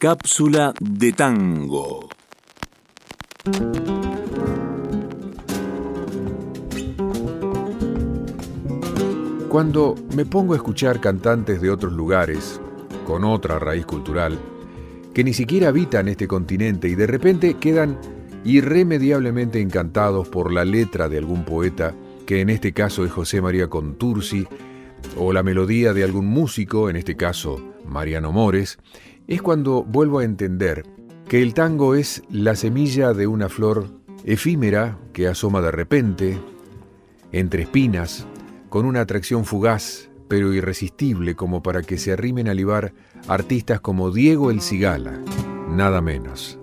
Cápsula de tango. Cuando me pongo a escuchar cantantes de otros lugares, con otra raíz cultural, que ni siquiera habitan este continente y de repente quedan irremediablemente encantados por la letra de algún poeta, que en este caso es José María Contursi, o la melodía de algún músico, en este caso Mariano Mores, es cuando vuelvo a entender que el tango es la semilla de una flor efímera que asoma de repente, entre espinas, con una atracción fugaz pero irresistible como para que se arrimen a libar artistas como Diego El Cigala, nada menos.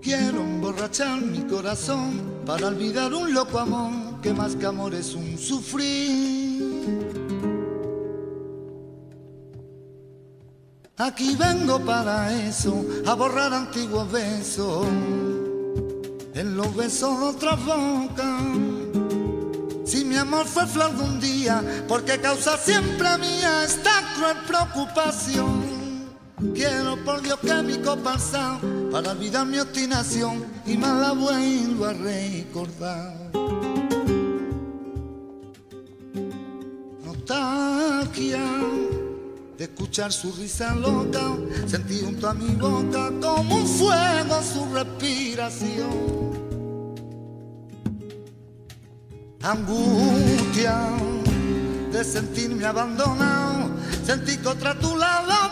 Quiero emborrachar mi corazón para olvidar un loco amor que más que amor es un sufrir. Aquí vengo para eso, a borrar antiguos besos, en los besos de otra boca. Si mi amor fue flor de un día, porque causa siempre mía esta cruel preocupación. Quiero por Dios que mi copa para olvidar mi obstinación y más la vuelvo a recordar. Nostalgia de escuchar su risa loca, sentí junto a mi boca como un fuego su respiración. Angustia de sentirme abandonado, sentí que otra tu lado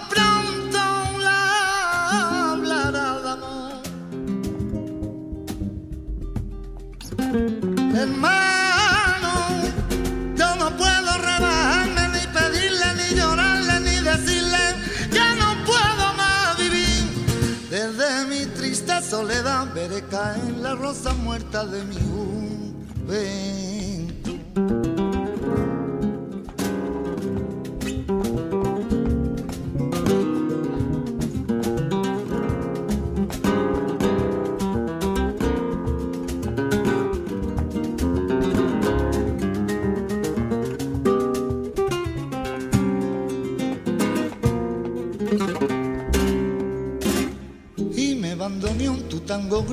triste soledad veré caer la rosa muerta de mi juventud.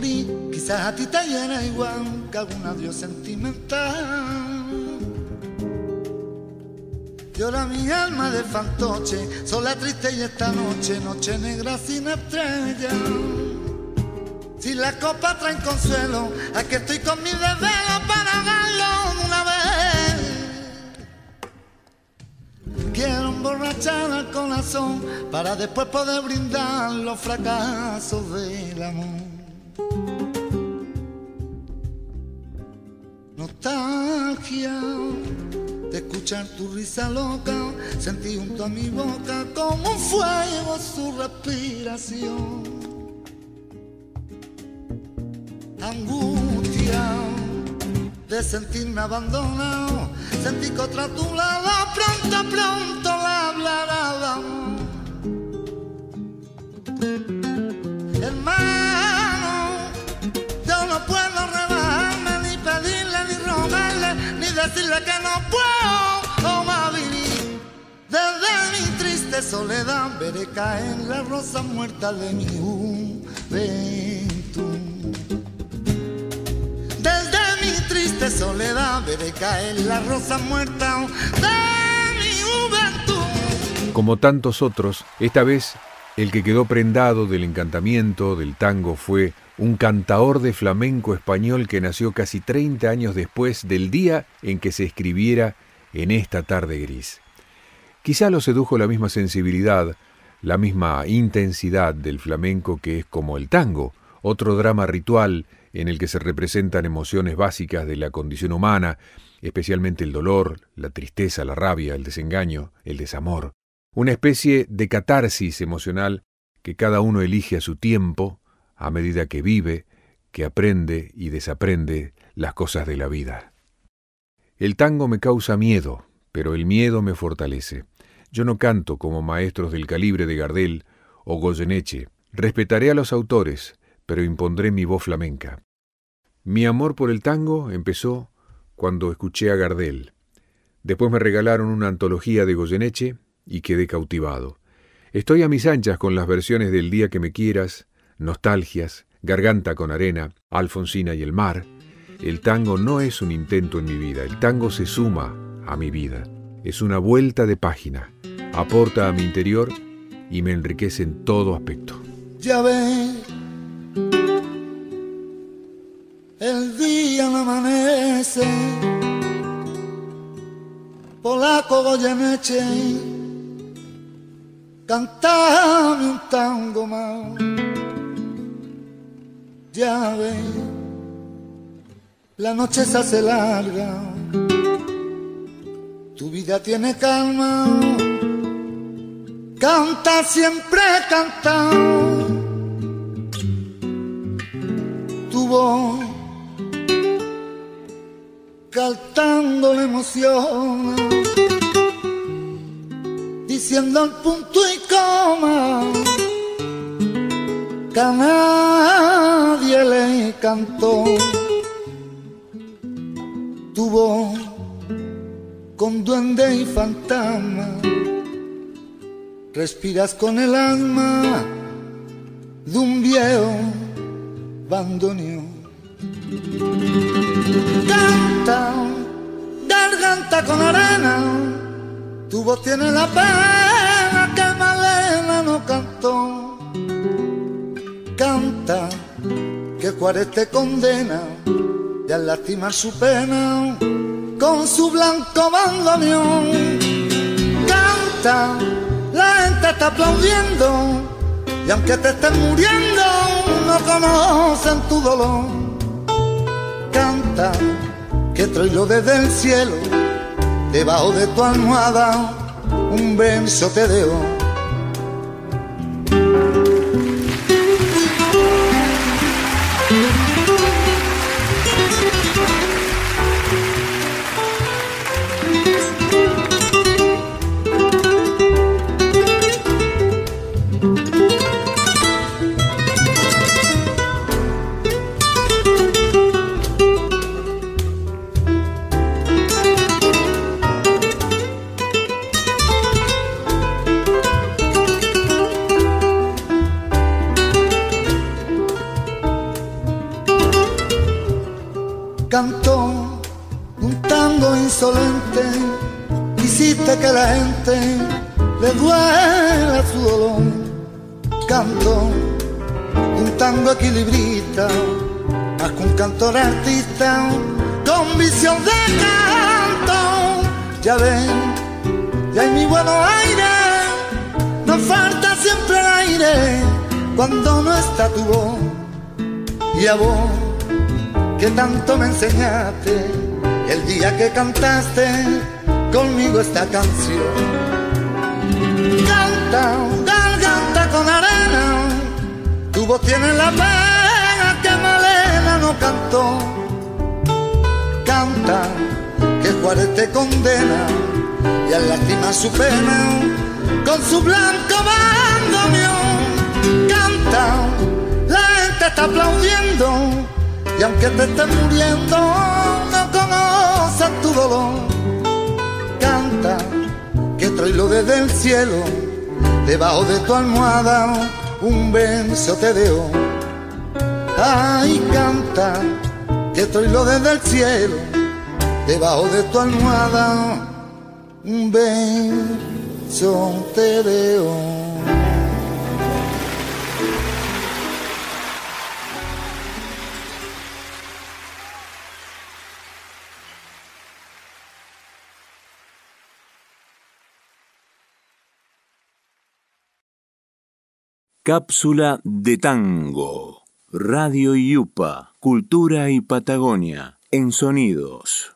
Quizás a ti te llena igual que algún adiós sentimental. Llora mi alma de fantoche, sola triste y esta noche, noche negra sin estrella. Si la copa trae consuelo, aquí estoy con mi desvelo para darlo una vez. Quiero emborrachar al corazón para después poder brindar los fracasos del amor. Nostalgia de escuchar tu risa loca, sentí junto a mi boca como un fuego su respiración. Angustia de sentirme abandonado, sentí que otra tu lado pronto, pronto la hablará decirle que no puedo más vivir. Desde mi triste soledad veré caer la rosa muerta de mi juventud. Desde mi triste soledad veré caer la rosa muerta de mi juventud. Como tantos otros, esta vez el que quedó prendado del encantamiento del tango fue un cantaor de flamenco español que nació casi 30 años después del día en que se escribiera en esta tarde gris. Quizá lo sedujo la misma sensibilidad, la misma intensidad del flamenco que es como el tango, otro drama ritual en el que se representan emociones básicas de la condición humana, especialmente el dolor, la tristeza, la rabia, el desengaño, el desamor. Una especie de catarsis emocional que cada uno elige a su tiempo, a medida que vive, que aprende y desaprende las cosas de la vida. El tango me causa miedo, pero el miedo me fortalece. Yo no canto como maestros del calibre de Gardel o Goyeneche. Respetaré a los autores, pero impondré mi voz flamenca. Mi amor por el tango empezó cuando escuché a Gardel. Después me regalaron una antología de Goyeneche y quedé cautivado. Estoy a mis anchas con las versiones del Día que me quieras, Nostalgias, Garganta con arena, Alfonsina y el mar. El tango no es un intento en mi vida, el tango se suma a mi vida. Es una vuelta de página, aporta a mi interior y me enriquece en todo aspecto. Ya ves, el día no amanece, polaco cantame un tango más. Ya ves, la noche se hace larga, tu vida tiene calma, canta siempre canta. Tu voz cantando la emoción, diciendo el punto y coma, que a nadie le cantó. Tu voz con duende y fantasma, respiras con el alma de un viejo bandoneón. Canta, garganta con arena, tu voz tiene la pena que Malena no cantó. Canta, que Juárez te condena y al lastimar su pena con su blanco bandoneón. Canta, la gente está aplaudiendo y aunque te estés muriendo no conocen tu dolor. Canta, que traigo desde el cielo, debajo de tu almohada, un verso te dejo. Tango insolente, hiciste que la gente le duela su dolor. Cantó un tango equilibrista, más que un cantor artista, con visión de canto. Ya ven, ya hay mi buen aire, nos falta siempre el aire cuando no está tu voz. Y a vos que tanto me enseñaste el día que cantaste conmigo esta canción. Canta, garganta con arena, tu voz tiene la pena que Malena no cantó. Canta, que Juárez te condena y al lastimar su pena con su blanco bandoneón. Canta, la gente está aplaudiendo y aunque te estés muriendo, Canta, que traigo desde el cielo, debajo de tu almohada, un beso te dejo. Ay, canta, que traigo desde el cielo, debajo de tu almohada, un beso te dejo. Cápsula de Tango. Radio Yupa, Cultura y Patagonia, en sonidos.